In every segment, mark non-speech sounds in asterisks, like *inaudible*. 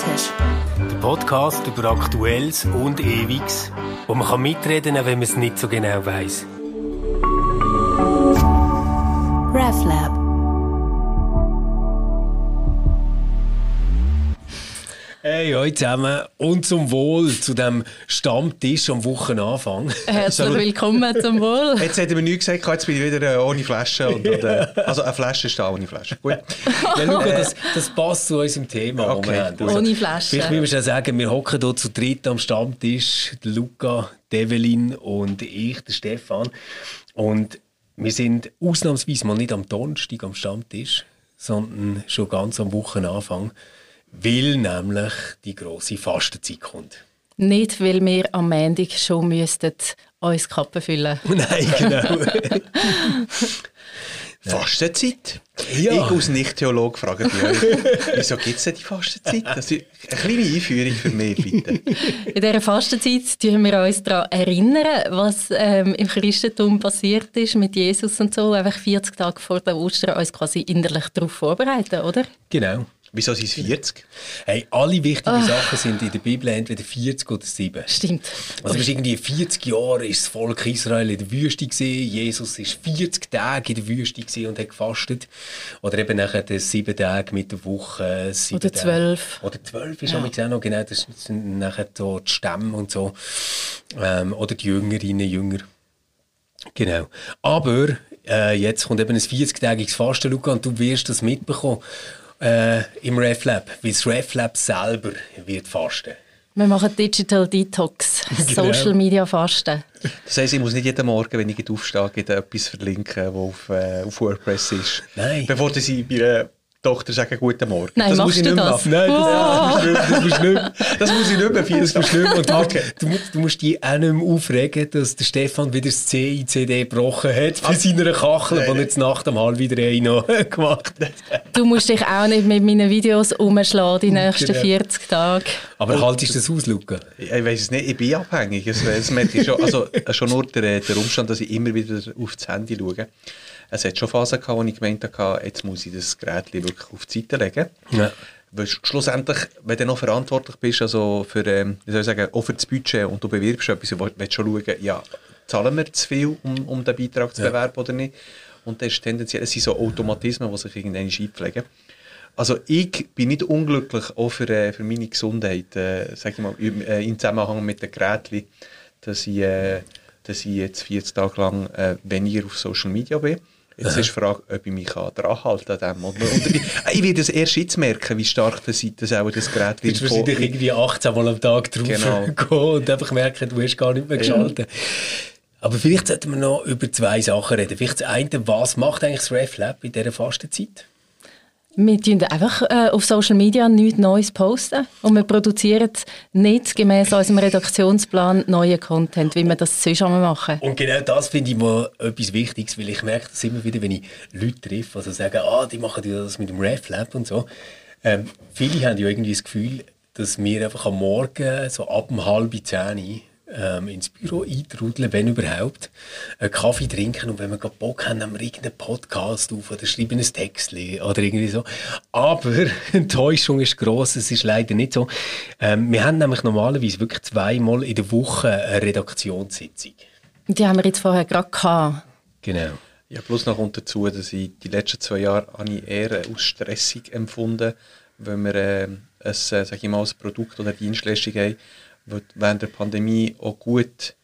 Stammtisch. Der Podcast über Aktuelles und Ewiges, wo man kann mitreden kann, wenn man es nicht so genau weiß. RefLab. Hey, hallo zusammen und zum Wohl zu dem Stammtisch am Wochenanfang. Herzlich willkommen zum Wohl. Jetzt hätten wir nichts gesagt, jetzt bin ich wieder äh, ohne Flasche. Und, und, äh, also eine Flasche ist da ohne Flasche. Gut. *laughs* Ja, schau, das, das passt zu unserem Thema, Okay, wir haben. gut. Ohne Flasche. Vielleicht müssen wir schon sagen, wir hocken hier zu dritt am Stammtisch. Luca, Develin und ich, der Stefan. Und wir sind ausnahmsweise mal nicht am Donnerstag am Stammtisch, sondern schon ganz am Wochenanfang, weil nämlich die grosse Fastenzeit kommt. Nicht, weil wir am Montag schon müssten uns die Kappe füllen *laughs* Nein, genau. *laughs* Fastenzeit? Ja. Ich als Nicht-Theologe frage mich *laughs* wieso gibt es denn die Fastenzeit? Das ist eine kleine Einführung für mich, bitte. In dieser Fastenzeit tun wir uns daran erinnern, was ähm, im Christentum passiert ist mit Jesus und so. Einfach 40 Tage vor der Ostern uns quasi innerlich darauf vorbereiten, oder? genau. Wieso sind es 40? Hey, alle wichtigen Sachen sind in der Bibel entweder 40 oder 7. Stimmt. Also es ist irgendwie 40 Jahre ist das Volk Israel in der Wüste gewesen. Jesus ist 40 Tage in der Wüste gewesen und hat gefastet. Oder eben nachher die sieben Tage mit der Woche. Oder Tage. zwölf. Oder zwölf ist Ja. ja. auch noch, genau. Das sind nachher so die Stämme und so. Ähm, oder die Jüngerinnen, Jünger. Genau. Aber äh, jetzt kommt eben ein 40-tägiges Fasten, Luca, und du wirst das mitbekommen äh, im RefLab, weil das RefLab selber wird fasten. Wir machen Digital Detox, *laughs* Genau. Social Media Fasten. Das heisst, ich muss nicht jeden Morgen, wenn ich aufstehe, etwas verlinken, das auf, äh, auf WordPress ist. Nein. Bevor sie bei einer Tochter sagen, guten Morgen. Nein, das muss ich nicht mehr das? machen. Nein, das, musst du nicht, das musst du nicht. Das muss ich nicht mehr 40 Das musst du nicht. Und du, Okay. *laughs* du, musst, du musst dich auch nicht mehr aufregen, dass der Stefan wieder das C in CD gebrochen hat bei seiner Kachel, die er jetzt Nacht um halb wieder ein noch *laughs* gemacht hat. Du musst dich auch nicht mit meinen Videos umschlagen die nächsten Genau. 40 Tage. Aber haltest du das aus, Luca? Ich weiß es nicht, ich bin abhängig. Es, es merke ich schon, also, schon nur der, der Umstand, dass ich immer wieder auf das Handy schaue. Es hat schon Phasen gehabt, wo ich gemeint habe, jetzt muss ich das Gerät wirklich auf die Seite legen. Ja. Weil sch- schlussendlich, wenn du noch verantwortlich bist, also für, ähm, wie soll ich sagen, auch für das Budget und du bewirbst etwas, und willst schon schauen, ja, zahlen wir zu viel, um, um den Beitrag zu Ja. bewerben oder nicht? Und das ist tendenziell, es sind so Automatismen, die sich irgendwann einpflegen. Also ich bin nicht unglücklich, auch für, äh, für meine Gesundheit, äh, sag ich mal, im, äh, im Zusammenhang mit den Geräten, dass ich, äh, dass ich jetzt 40 Tage lang äh, weniger auf Social Media bin. Jetzt ist die Frage, ob ich mich dran halten kann. an dem. Oder, oder ich, ich werde es erst jetzt merken, wie stark das, das, auch das Gerät Du wirst wird wahrscheinlich irgendwie 18 Mal am Tag drauf Genau. *laughs* gehen und einfach merken, du hast gar nicht mehr geschaltet. Aber vielleicht sollten wir noch über zwei Sachen reden. Vielleicht das eine, was macht eigentlich das RefLab in dieser Fastenzeit? Wir tun einfach äh, auf Social Media nichts Neues posten und wir produzieren nicht gemäß unserem Redaktionsplan neuen Content, wie wir das sonst machen. Und genau das finde ich mal etwas Wichtiges, weil ich merke das immer wieder, wenn ich Leute treffe, also sagen, ah, die machen das mit dem RefLab und so. Ähm, viele haben ja irgendwie das Gefühl, dass wir einfach am Morgen so ab um halb zehn ähm, ins Büro eintrudeln, wenn überhaupt, einen Kaffee trinken und wenn wir gerade Bock haben, nehmen wir irgendeinen Podcast auf oder schreiben ein Text oder irgendwie so. Aber *laughs* die Enttäuschung ist gross, es ist leider nicht so. Ähm, wir haben nämlich normalerweise wirklich zweimal in der Woche eine Redaktionssitzung. Die haben wir jetzt vorher gerade gehabt. Genau. Ja, plus noch kommt dazu, dass ich die letzten zwei Jahre habe ich eher als stressig empfunden, wenn wir äh, ein, äh, sag ich mal, ein Produkt oder eine Dienstleistung haben, was während der Pandemie auch gut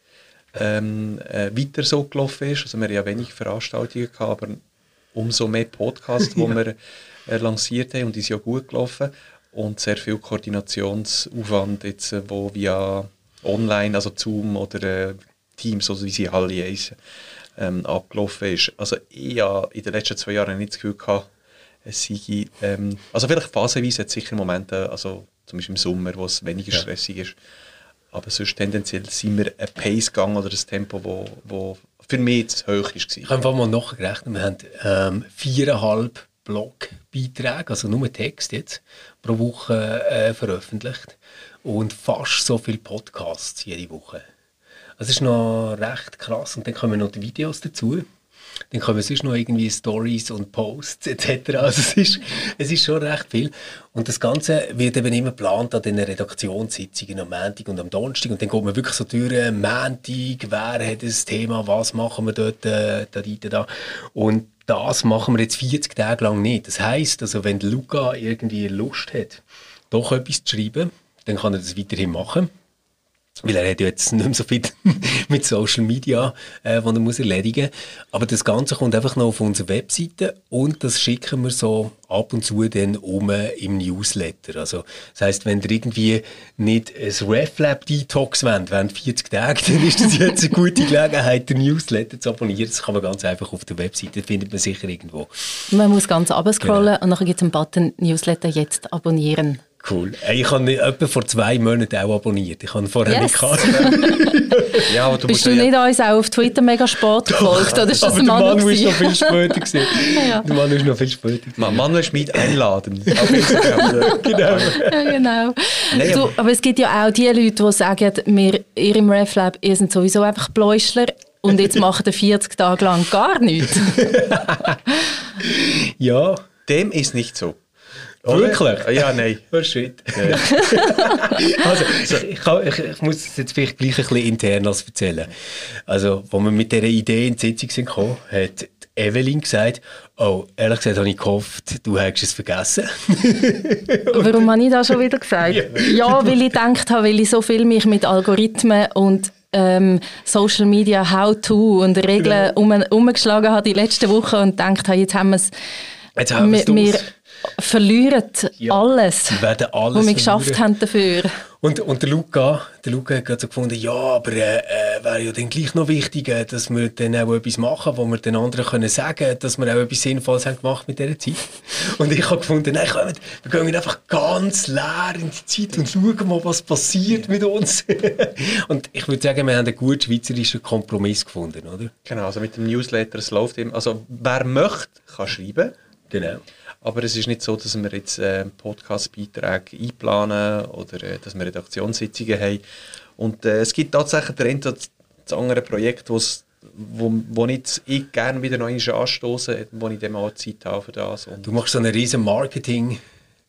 ähm, äh, weiter so gelaufen ist. Also wir haben ja wenig Veranstaltungen gehabt, aber umso mehr Podcasts, die *laughs* wir äh, lanciert haben und die sind ja gut gelaufen und sehr viel Koordinationsaufwand jetzt, äh, wo via online, also Zoom oder äh, Teams, also wie sie alle heißen, ähm, abgelaufen ist. Also ich habe in den letzten zwei Jahren nicht das Gefühl gehabt, es sei, ähm, also vielleicht phasenweise hat es sicher Momente, also zum Beispiel im Sommer, wo es weniger Ja. stressig ist, aber sonst tendenziell sind wir ein Pace gegangen oder ein Tempo, wo, wo für mich zu hoch Ich war. habe einfach mal nachgerechnet, wir haben ähm, viereinhalb Blogbeiträge, also nur Text jetzt, pro Woche äh, veröffentlicht und fast so viele Podcasts jede Woche. Also Das ist noch recht krass und dann kommen noch die Videos dazu. Dann kommen sonst noch irgendwie Stories und Posts etc. Also es ist, es ist schon recht viel. Und das Ganze wird eben immer geplant an den Redaktionssitzungen am Montag und am Donnerstag. Und dann geht man wirklich so durch, Montag, wer hat das Thema, was machen wir dort, äh, da, da, da. Und das machen wir jetzt 40 Tage lang nicht. Das heisst, also wenn Luca irgendwie Lust hat, doch etwas zu schreiben, dann kann er das weiterhin machen. Weil er hat ja jetzt nicht mehr so viel *laughs* mit Social Media, äh, was er muss erledigen muss. Aber das Ganze kommt einfach noch auf unsere Webseite und das schicken wir so ab und zu dann um im Newsletter. Also, das heisst, wenn ihr irgendwie nicht ein RefLab-Detox wollt während 40 Tagen, dann ist das jetzt eine gute Gelegenheit, den Newsletter zu abonnieren. Das kann man ganz einfach auf der Webseite, findet man sicher irgendwo. Man muss ganz abscrollen genau. und dann gibt es einen Button Newsletter jetzt abonnieren. Cool. Ich habe etwa vor zwei Monaten auch abonniert. Ich habe vorher yes. nicht gehabt. *laughs* ja, aber du Bist du nicht ja uns auch auf Twitter mega spät gefolgt? Oder ist das aber der Mann war noch viel später. Gewesen. *laughs* ja. Der Mann ist noch viel später. Man, Manuel Schmid einladen. *laughs* genau. Ja, genau. Nein, du, aber es gibt ja auch die Leute, die sagen, wir, ihr im RefLab, ihr seid sowieso einfach Bläuschler und jetzt macht ihr 40 Tage lang gar nichts. ja. Dem ist nicht so. Wirklich? Ja, nein. *laughs* Ja. *laughs* *laughs* also, ich, kann, ich, ich, muss es jetzt vielleicht gleich ein bisschen intern erzählen. Also, als wir mit dieser Idee in die Sitzung sind gekommen, hat Evelyn gesagt, oh, ehrlich gesagt habe ich gehofft, du hättest es vergessen. Warum habe ich das schon wieder gesagt? Ja, ja weil ich gedacht habe, weil ich so viel mich mit Algorithmen und ähm, Social Media How-To und Regeln um, umgeschlagen habe die letzten Wochen und gedacht habe, jetzt haben wir es Jetzt haben wir es verlieren ja, alles, werden alles was wir geschafft haben dafür. Und, und der Luca, der Luca hat gerade so gefunden, ja, aber äh, äh, wäre ja dann gleich noch wichtig, dass wir dann auch etwas machen, wo wir den anderen können sagen, dass wir auch etwas Sinnvolles haben gemacht mit dieser Zeit. Und ich habe gefunden, nein, komm, wir gehen einfach ganz leer in die Zeit und schauen mal, was passiert mit uns. *laughs* und ich würde sagen, wir haben einen guten schweizerischen Kompromiss gefunden, oder? Genau, also mit dem Newsletter, es läuft eben, also wer möchte, kann schreiben. Genau. Aber es ist nicht so, dass wir jetzt äh, Podcast-Beiträge einplanen oder äh, dass wir Redaktionssitzungen haben. Und äh, es gibt tatsächlich der das andere Projekt, wo, wo ich, ich gerne wieder einmal anstoße, wo ich dann mal Zeit habe für das. Und du machst so eine riesen Marketing-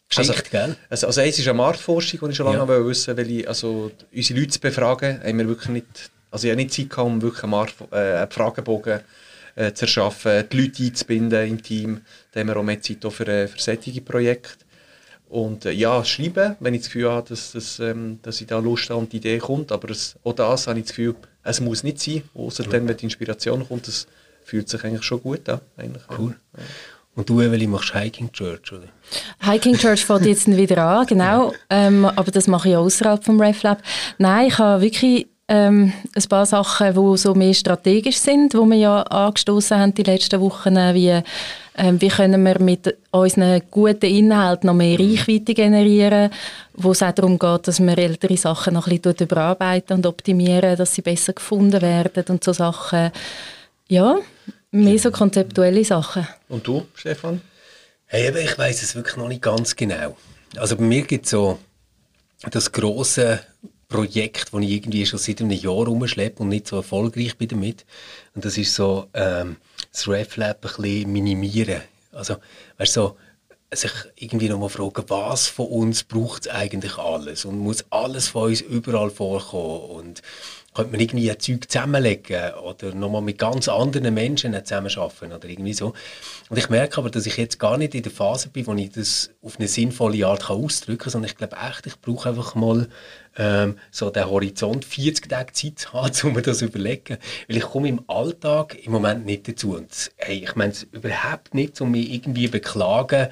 Geschichte, also? Also, also eins ist eine Marktforschung, die ich schon lange ja. wissen weil ich, also unsere Leute zu befragen, haben wir wirklich nicht, also ich habe nicht Zeit gehabt, um wirklich einen, Markt, äh, einen Fragebogen äh, zu erschaffen, die Leute einzubinden im Team. Da haben wir auch mehr Zeit für, äh, für solche Projekte. Und äh, ja, schreiben, wenn ich das Gefühl habe, dass, dass, ähm, dass ich da Lust habe und die Idee kommt. Aber es, auch das habe ich das Gefühl, es muss nicht sein. Außer ja. dann, wenn die Inspiration kommt, das fühlt sich eigentlich schon gut an. Eigentlich. Cool. Ja. Und du, Evelyn, machst Hiking Church, oder? Hiking Church fängt jetzt *laughs* wieder an, genau. Ähm, aber das mache ich außerhalb vom RefLab. Nein, ich habe wirklich ähm, ein paar Sachen, die so mehr strategisch sind, wo wir ja angestoßen haben die letzten Wochen, wie ähm, wie können wir mit unseren guten Inhalten noch mehr Reichweite generieren, wo es auch darum geht, dass wir ältere Sachen noch ein bisschen überarbeiten und optimieren, dass sie besser gefunden werden und so Sachen. Ja, mehr so konzeptuelle Sachen. Und du, Stefan? Hey, ich weiß es wirklich noch nicht ganz genau. Also bei mir gibt es so das große Projekt, das ich irgendwie schon seit einem Jahr rumschleppe und nicht so erfolgreich bin damit. Und das ist so ähm, das RefLab ein bisschen minimieren. Also, weißt so, sich irgendwie nochmal fragen, was von uns braucht es eigentlich alles und muss alles von uns überall vorkommen und könnte man irgendwie ein Zeug zusammenlegen oder nochmal mit ganz anderen Menschen zusammenarbeiten oder irgendwie so. Und ich merke aber, dass ich jetzt gar nicht in der Phase bin, wo ich das auf eine sinnvolle Art ausdrücken kann, sondern ich glaube echt, ich brauche einfach mal ähm, so den Horizont 40 Tage Zeit zu haben, *laughs* um mir das zu überlegen. Weil ich komme im Alltag im Moment nicht dazu. Und hey, ich meine es überhaupt nicht, um mich irgendwie beklagen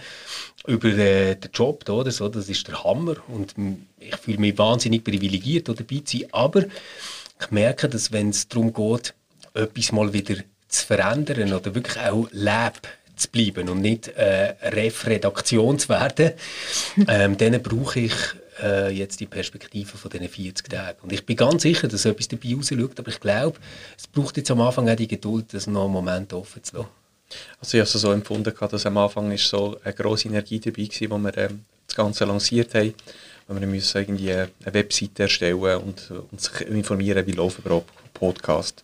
über äh, den Job oder so. Das ist der Hammer und ich fühle mich wahnsinnig privilegiert, dabei zu sein. Aber ich merke, dass wenn es darum geht, etwas mal wieder zu verändern oder wirklich auch Lab zu bleiben und nicht äh, Ref-Redaktion zu werden, *laughs* ähm, dann brauche ich äh, jetzt die Perspektive von diesen 40 Tagen. Und ich bin ganz sicher, dass etwas dabei rausschaut, aber ich glaube, es braucht jetzt am Anfang auch die Geduld, das noch einen Moment offen zu lassen. Also ich habe es so empfunden, dass am Anfang ist so eine grosse Energie dabei war, wo wir ähm, das Ganze lanciert haben. Wir müssen irgendwie eine Webseite erstellen und, sich informieren, wie läuft überhaupt Podcast.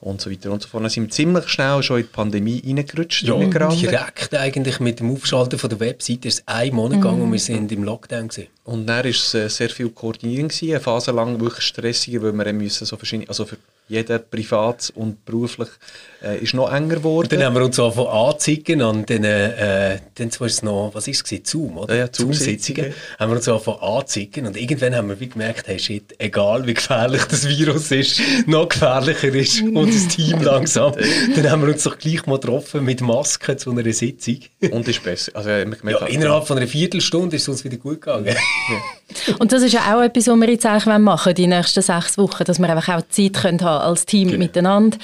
Und so weiter und so fort. Dann sind wir ziemlich schnell schon in die Pandemie reingerutscht. Ja, direkt eigentlich mit dem Aufschalten von der Webseite ist es ein Monat Mhm. gegangen und wir sind im Lockdown gewesen. Und dann war es äh, sehr viel Koordinieren, gewesen, eine Phase lang wirklich stressiger, weil wir müssen so verschiedene, also für jeden privat und beruflich äh, ist noch enger geworden. Und dann haben wir uns angefangen anzeigen an den, äh, dann war es noch, was ist es? Zoom, oder? Ja, ja, Zoom-Sitzungen. Haben wir uns angefangen anzeigen und irgendwann haben wir wie gemerkt, hey shit, egal wie gefährlich das Virus ist, noch gefährlicher ist unser Team *laughs* langsam. dann haben wir uns doch gleich mal getroffen mit Masken zu einer Sitzung. und ist besser. Also, äh, Ja, innerhalb von einer Viertelstunde ist es uns wieder gut gegangen. *laughs* Und das ist ja auch etwas, was wir jetzt eigentlich machen wollen, die nächsten sechs Wochen, dass wir einfach auch Zeit können haben als Team Genau. miteinander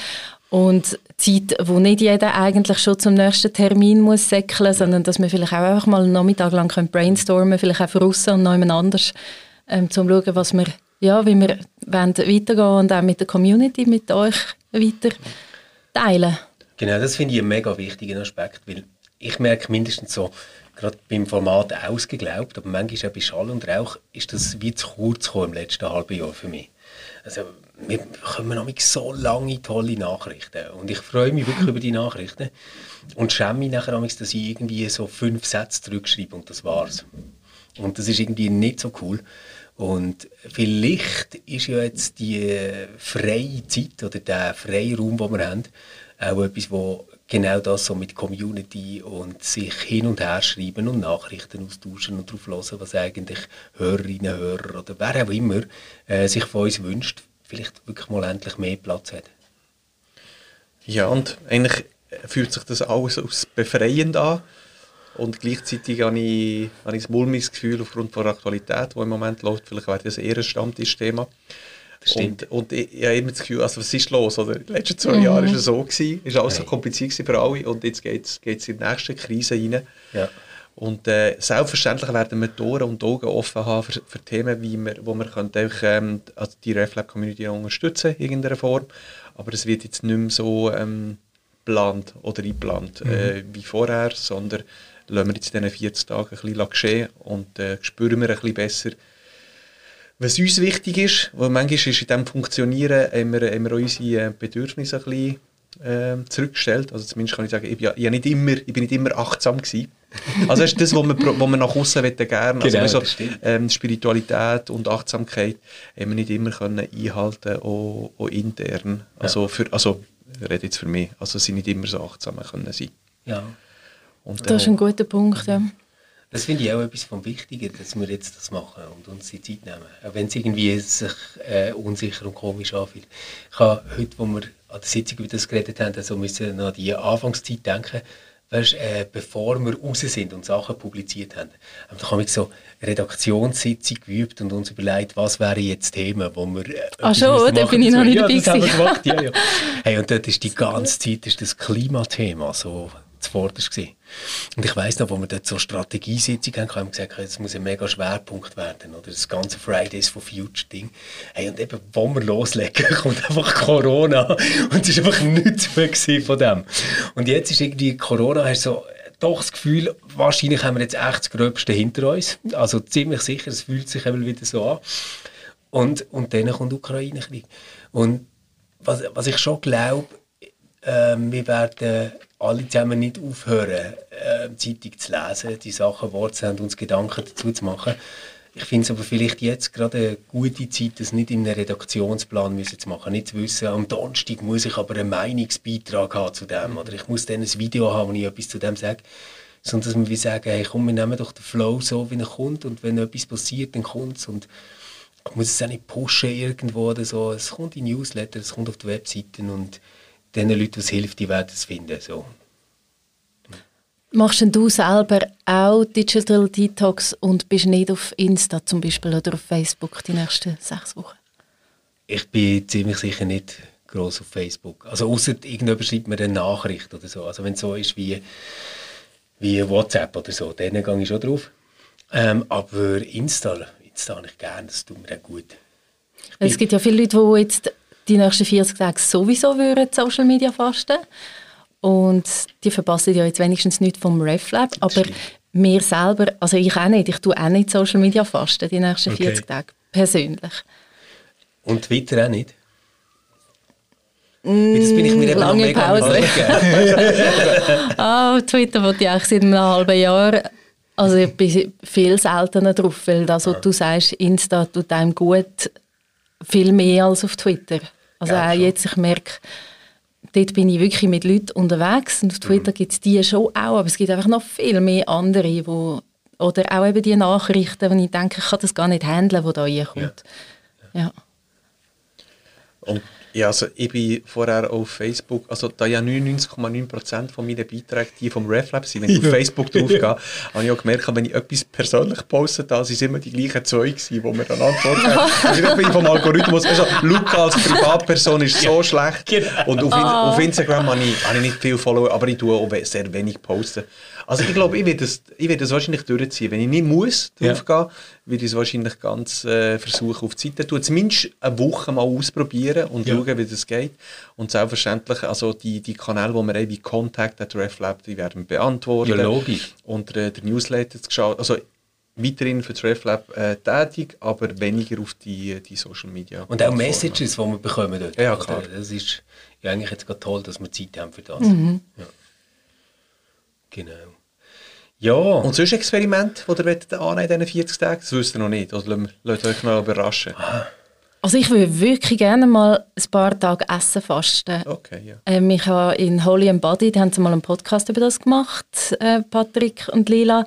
und Zeit, wo nicht jeder eigentlich schon zum nächsten Termin muss säckeln, sondern dass wir vielleicht auch einfach mal einen Nachmittag lang können brainstormen, vielleicht auch Russen und noch jemand anders, ähm, um zu schauen, was wir, ja, wie wir wollen weitergehen und auch mit der Community, mit euch weiter teilen. Genau, das finde ich einen mega wichtigen Aspekt, weil ich merke mindestens so, gerade beim Format ausgeglaubt, aber manchmal auch bei Schall und Rauch ist das wie zu kurz gekommen im letzten halben Jahr für mich. Also wir bekommen noch so lange tolle Nachrichten und ich freue mich wirklich über die Nachrichten und schäme mich nachher dass ich irgendwie so fünf Sätze zurückschreibe und das war's. Und das ist irgendwie nicht so cool. Und vielleicht ist ja jetzt die freie Zeit oder der freie Raum, den wir haben, auch etwas, wo genau das so mit Community und sich hin und her schreiben und Nachrichten austauschen und darauf hören, was eigentlich Hörerinnen, Hörer oder wer auch immer äh, sich von uns wünscht, vielleicht wirklich mal endlich mehr Platz hat. Ja, und eigentlich fühlt sich das alles als befreiend an. Und gleichzeitig habe ich, habe ich ein mulmiges Gefühl aufgrund von der Aktualität, die im Moment läuft. Vielleicht wäre das eher ein Stammtischthema. Und, und ich, ich habe immer das Gefühl, also was ist los? Oder? In den letzten zwei Jahren war es so, gewesen, ist alles so kompliziert gewesen für alle und jetzt geht es in die nächste Krise rein. Ja. Und äh, selbstverständlich werden wir Ohren und Augen offen haben für, für Themen, wie wir, wo wir können einfach, ähm, also die RefLab-Community unterstützen in irgendeiner Form. Aber es wird jetzt nicht mehr so ähm, geplant oder eingeplant äh, wie vorher, sondern lassen wir jetzt in diesen 40 Tagen ein bisschen geschehen und äh, spüren wir ein bisschen besser, was uns wichtig ist. Weil manchmal ist in diesem Funktionieren haben wir, haben wir auch unsere äh, Bedürfnisse ein bisschen ähm, zurückgestellt. Also zumindest kann ich sagen, ich bin, ja, ich nicht immer, ich bin nicht immer achtsam gewesen. Also das ist das, was wir, was wir nach außen gerne. Also Genau, das stimmt. ähm, Spiritualität und Achtsamkeit haben wir nicht immer können einhalten, auch, auch intern. Also, für, also ich rede jetzt für mich, also sie nicht immer so achtsam können sein. ja. Und, Das ist ein guter Punkt, ja. Das finde ich auch etwas vom Wichtigen, dass wir jetzt das machen und uns die Zeit nehmen. Auch wenn es irgendwie sich äh, unsicher und komisch anfühlt. Ich habe heute, wo wir an der Sitzung über das geredet haben, also müssen an die Anfangszeit denken, weißt, äh, bevor wir raus sind und Sachen publiziert haben. haben wir haben so Redaktionssitzung geübt und uns überlegt, was wären jetzt Themen, wo wir äh, Ah, etwas schon, da bin ich noch nicht ja, dabei das haben wir gemacht, ja, ja. *laughs* Hey, und dort ist die ganze Zeit ist das Klimathema so zuvorderst gewesen. Und ich weiss noch, wo wir dort so Strategiesitzung haben, haben wir gesagt, es muss ein mega Schwerpunkt werden, oder das ganze Fridays for Future Ding. Hey, und eben, wo wir loslegen, *laughs* kommt einfach Corona und es ist einfach nichts mehr von dem. Und jetzt ist irgendwie Corona, hast so doch das Gefühl, wahrscheinlich haben wir jetzt echt das Gröbste hinter uns. Also ziemlich sicher, es fühlt sich eben wieder so an. Und, und dann kommt Ukraine-Krieg. Und was, was ich schon glaube, äh, wir werden alle zusammen nicht aufhören, äh, Zeitung zu lesen, die Sachen wahrzunehmen und uns Gedanken dazu zu machen. Ich finde es aber vielleicht jetzt gerade eine gute Zeit, das nicht in einem Redaktionsplan müssen zu machen. Nicht zu wissen, am Donnerstag muss ich aber einen Meinungsbeitrag haben zu dem oder ich muss dann ein Video haben, wo ich etwas zu dem sage. Sondern dass wir wie sagen, hey, komm, wir nehmen doch den Flow so, wie er kommt und wenn etwas passiert, dann kommt es. Und ich muss es auch nicht pushen irgendwo oder so. Es kommt in Newsletter, es kommt auf die Webseiten und den Leuten, was hilft, die werden es finden. So. Machst denn du selber auch Digital Detox und bist nicht auf Insta zum Beispiel oder auf Facebook die nächsten sechs Wochen? Ich bin ziemlich sicher nicht groß auf Facebook. Also außer irgendjemand schreibt mir eine Nachricht oder so. Also wenn es so ist wie, wie WhatsApp oder so, dann gehe ich schon drauf. Ähm, aber Insta, Insta habe ich gerne, das tut mir auch gut. Es gibt ja viele Leute, die jetzt die nächsten 40 Tage sowieso würden Social Media fasten und die verpassen ja jetzt wenigstens nichts vom RefLab, aber mir selber, also ich auch nicht, ich tue auch nicht Social Media fasten die nächsten Okay. 40 Tage, persönlich. Und Twitter auch nicht. Weil das bin ich mir eben lange Pause. *laughs* Ah, Twitter wollte ich eigentlich seit einem halben Jahr. Also ich bin viel seltener drauf, weil das, was du sagst, Insta tut einem gut, viel mehr als auf Twitter. Also Ja, auch schon. jetzt, ich merke, dort bin ich wirklich mit Leuten unterwegs und auf Twitter gibt es die schon auch, aber es gibt einfach noch viel mehr andere, wo, oder auch eben die Nachrichten, wo ich denke, ich kann das gar nicht handeln, wo da reinkommt. Ja. Und ja, also ich bin vorher auf Facebook, also da ja 99,9% von meinen Beiträgen die vom RefLab sind, wenn ich auf *laughs* Facebook draufgehe, habe ich auch gemerkt, wenn ich etwas persönlich postet habe, sind immer die gleichen zwei gewesen, die mir dann antworten. *laughs* also ich bin vom Algorithmus, also Luca als Privatperson ist so schlecht Genau. und auf, In- auf Instagram habe ich, habe ich nicht viel Follower, aber ich tue auch sehr wenig posten. Also ich glaube, ich werde das, ich werde das wahrscheinlich durchziehen. Wenn ich nicht muss Ja. draufgehen, würde ich es wahrscheinlich ganz äh, versuchen auf die Seite zu tun. Zumindest eine Woche mal ausprobieren und Ja. schauen, wie das geht. Und selbstverständlich, also die, die Kanäle, die wir haben, wie Contact at RefLab, die werden beantwortet. Ja, logisch. Und äh, der Newsletter zu geschaut. Also weiterhin für das RefLab äh, tätig, aber weniger auf die, die Social Media. Und auch Messages, die wir bekommen dort. Ja, klar. Das ist ja eigentlich jetzt gerade toll, dass wir Zeit haben für das. Ja. Genau. Ja, Und sonst Experiment, das ihr wollt annehmen in diesen 40 Tagen? Das wisst ihr noch nicht. Also lasst- euch mal überraschen. Also ich würde wirklich gerne mal ein paar Tage Essen fasten. Okay, ja. Ähm, ich habe in Holy and Body, die haben sie mal einen Podcast über das gemacht, äh, Patrick und Lila.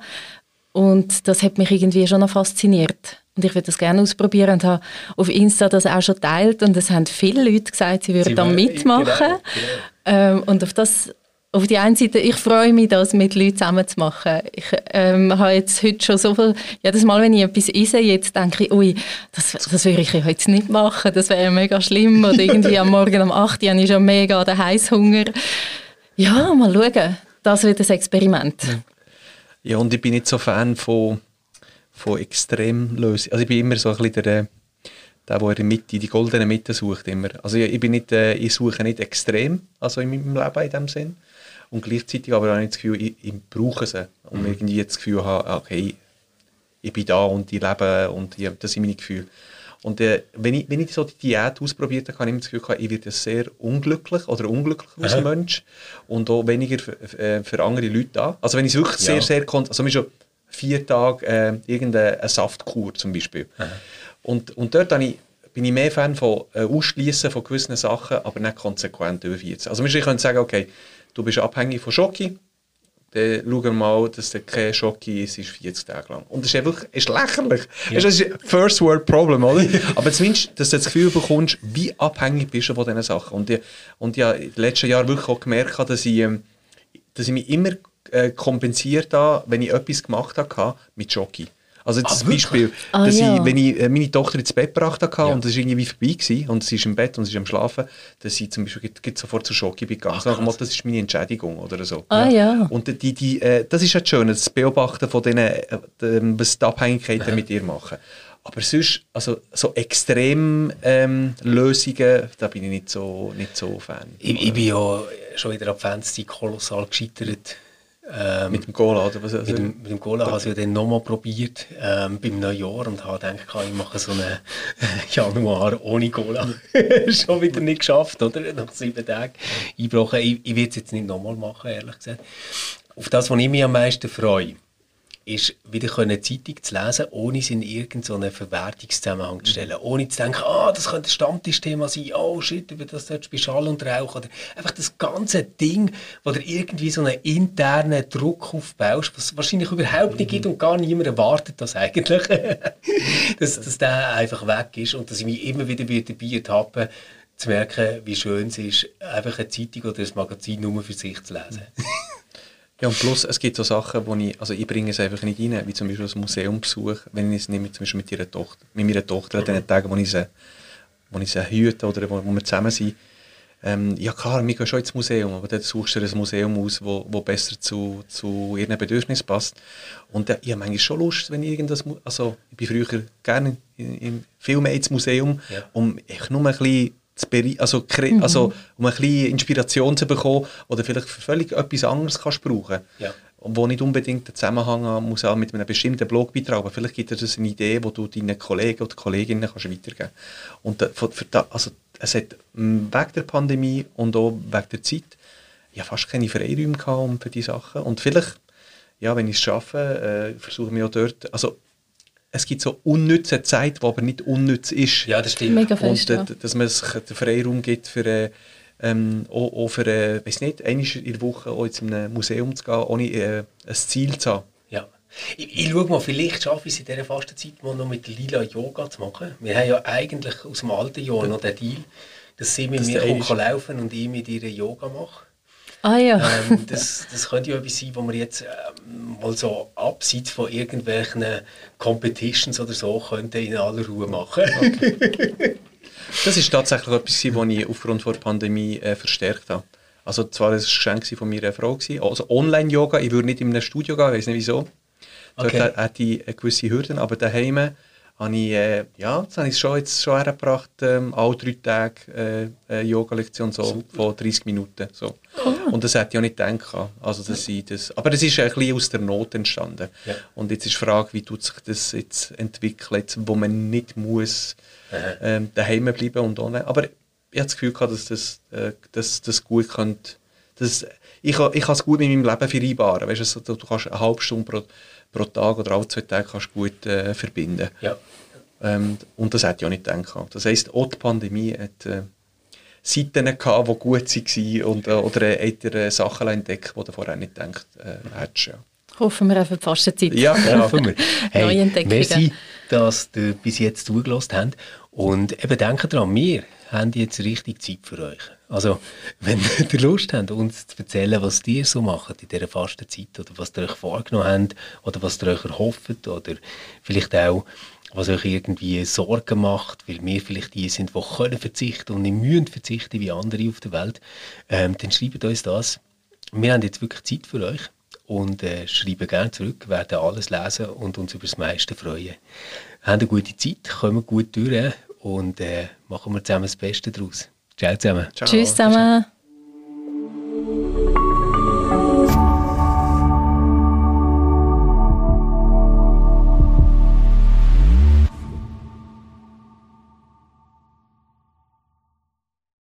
Und das hat mich irgendwie schon noch fasziniert. Und ich würde das gerne ausprobieren und habe auf Insta das auch schon geteilt. Und es haben viele Leute gesagt, sie würden Sie da mitmachen. genau, genau. Ähm, und auf das, auf die einen Seite, ich freue mich, das mit Leuten zusammen zu machen. Ich ähm, habe jetzt heute schon so viel, jedes Mal, wenn ich etwas esse, jetzt denke ich, ui, das, das würde ich heute nicht machen, das wäre mega schlimm. Oder irgendwie am Morgen um 8 Uhr habe ich schon mega den Heißhunger. Ja, mal schauen. Das wird ein Experiment. Ja, und ich bin nicht so Fan von, von Extremlösungen. Also ich bin immer so ein bisschen der, der, der in der Mitte, die goldene Mitte sucht immer. Also ich, ich bin nicht, äh, ich suche nicht extrem, also in meinem Leben in dem Sinn. Und gleichzeitig aber auch nicht das Gefühl, ich, ich brauche sie, um irgendwie das Gefühl haben, okay, ich bin da und ich lebe und ich, das sind meine Gefühle. Und äh, wenn, ich, wenn ich so die Diät ausprobiert habe, habe ich das Gefühl, gehabt, ich werde sehr unglücklich oder unglücklich als. Mensch und auch weniger für, äh, für andere Leute da. Also wenn ich es wirklich Ja. sehr, sehr also schon vier Tage äh, irgendeine eine Saftkur zum Beispiel. Und, und dort habe ich, bin ich mehr Fan von äh, Ausschließen von gewissen Sachen, aber nicht konsequent durchziehen. Also ich könnte sagen, okay, du bist abhängig von Schoki, dann schauen wir mal, dass der kein Schoki ist, ist 40 Tage lang. Und das ist einfach ist lächerlich. Das ist ein First World Problem, oder? *laughs* Aber zumindest, dass du das Gefühl bekommst, wie abhängig bist du von diesen Sachen. Und ich, und ja, in den letzten Jahren wirklich auch gemerkt, habe, dass ich, ähm, dass ich mich immer äh, kompensiert habe, wenn ich etwas gemacht habe, mit Schoki. Also jetzt Ah, zum Beispiel, Ah, dass ja. ich, wenn ich äh, meine Tochter ins Bett gebracht habe Ja. und es war irgendwie vorbei gewesen, und sie ist im Bett und sie ist am Schlafen, dass ich zum Beispiel geht, geht sofort zur bin gegangen. so nach dem Motto, das ist meine Entschädigung oder so. Ah, ja. Und die, die, äh, das ist ja schön, das Beobachten von denen, äh, dem, was die Abhängigkeiten mit ihr machen. Aber sonst, also so extrem ähm, Lösungen, da bin ich nicht so, nicht so Fan. ich, ich bin ja schon in der Adventszeit kolossal gescheitert. Ähm, mit dem Cola, oder was? Also, Mit dem, mit dem Cola habe ich ja dann nochmal probiert, ähm, beim Neujahr und habe gedacht, ich mache so einen *laughs* Januar ohne Cola. *laughs* Schon wieder nicht geschafft, oder? Nach sieben Tagen eingebrochen. Ich, ich werde es jetzt nicht nochmal machen, ehrlich gesagt. Auf das, was ich mich am meisten freue, ist, wieder können eine Zeitung zu lesen, ohne sie in irgendeinen Verwertungszusammenhang zu stellen. Ohne zu denken, ah, das könnte ein Stammtischthema sein, oh shit, über das solltest du bei Schall und Rauch. Oder einfach das ganze Ding, wo du irgendwie so einen internen Druck aufbaust, was es wahrscheinlich überhaupt nicht gibt und gar niemand erwartet das eigentlich. *laughs* dass, dass der einfach weg ist und dass ich mich immer wieder wieder dabei ertappe, zu merken, wie schön es ist, einfach eine Zeitung oder ein Magazin nur für sich zu lesen. *laughs* Ja, und plus, es gibt so Sachen, wo ich, also ich bringe es einfach nicht rein, wie zum Beispiel das Museumbesuch, wenn ich es nehme, zum Beispiel mit ihrer Tochter, mit meiner Tochter, an den Tagen, wo ich sie, wo ich sie hüte oder wo, wo wir zusammen sind. Ähm, ja klar, wir gehen schon ins Museum, aber dann suchst du ein Museum aus, wo, wo besser zu, zu ihren Bedürfnissen passt. Und äh, ich habe manchmal schon Lust, wenn ich irgendwas, also ich bin früher gerne in, in, viel mehr ins Museum, Ja. um ich nur ein bisschen also, kre- also um ein bisschen Inspiration zu bekommen oder vielleicht für völlig etwas anderes kannst brauchen Ja. wo nicht unbedingt einen Zusammenhang haben muss haben mit einem bestimmten Blogbeitrag, aber vielleicht gibt es eine Idee, wo du deinen Kollegen oder Kolleginnen kannst weitergeben Und da, für, für da, also es hat wegen der Pandemie und auch wegen der Zeit ja, fast keine Freiräume gehabt um für diese Sachen. Und vielleicht, ja, wenn ich es schaffe, äh, versuche ich mich auch dort, also es gibt so unnütze Zeit, die aber nicht unnütz ist. Ja, das stimmt. Mega fest, und ja. äh, dass man sich den Freiraum gibt für, äh, ähm, auch, auch für äh, weiß nicht, einmal in der Woche auch in einem Museum zu gehen, ohne äh, ein Ziel zu haben. Ja. Ich, ich schaue mal, vielleicht schaffe ich es in dieser Fastenzeit mal noch mit Lila Yoga zu machen. Wir haben ja eigentlich aus dem alten Jahr noch den Deal, dass sie mit Dass mir laufen und ich mit ihr Yoga mache. Ah ja. Ähm, *laughs* das, das könnte ja etwas sein, wo wir jetzt ähm, mal so abseits von irgendwelchen Competitions oder so könnten in aller Ruhe machen. Das ist tatsächlich etwas, was ich aufgrund der Pandemie äh, verstärkt habe. Also zwar ein Geschenk von meiner Frau, gewesen, also Online-Yoga, ich würde nicht in einem Studio gehen, ich weiß nicht wieso. Dort Okay. hat- hatte ich äh, gewisse Hürden, aber daheim habe ich, äh, ja, das habe ich schon, jetzt schon hergebracht, ähm, alle drei Tage äh, eine Yoga-Lektion so, von 30 Minuten. So. Und das hätte ich auch nicht gedacht. Also, dass ich das, aber das ist ein bisschen aus der Not entstanden. Ja. Und jetzt ist die Frage, wie tut sich das jetzt entwickeln, jetzt, wo man nicht muss ähm, daheim bleiben und online. Aber ich habe das Gefühl gehabt, dass das, äh, dass das gut könnte. Das, ich, kann- ich kann es gut mit meinem Leben vereinbaren. Weißt du, du kannst eine halbe Stunde pro, pro Tag oder alle zwei Tage kannst du gut äh, verbinden. Ja. Ähm, und das hätte ich auch nicht gedacht. Das heisst, auch die Pandemie hat äh, Seiten gehabt, die gut waren und, äh, oder äh, hat er, äh, Sachen entdeckt, die du vorher nicht gedacht äh, hättest. Ja, Hoffen wir auf die Fastenzeit. ja *laughs* genau. Hoffen wir. Hey, Neue Entdeckungen. merci, dass ihr bis jetzt zugelassen habt. Und eben denkt dran, wir haben jetzt richtig Zeit für euch. Also, *laughs* wenn ihr Lust habt, uns zu erzählen, was ihr so macht in dieser Fastenzeit oder was ihr euch vorgenommen habt oder was ihr euch erhofft oder vielleicht auch, was euch irgendwie Sorgen macht, weil wir vielleicht die sind, die können verzichten und nicht müssen verzichten wie andere auf der Welt, ähm, dann schreibt uns das. Wir haben jetzt wirklich Zeit für euch und äh, schreiben gerne zurück, werden alles lesen und uns über das meiste freuen. Haben eine gute Zeit, kommen gut durch und äh, machen wir zusammen das Beste daraus. Ciao zusammen. Ciao. Tschüss zusammen.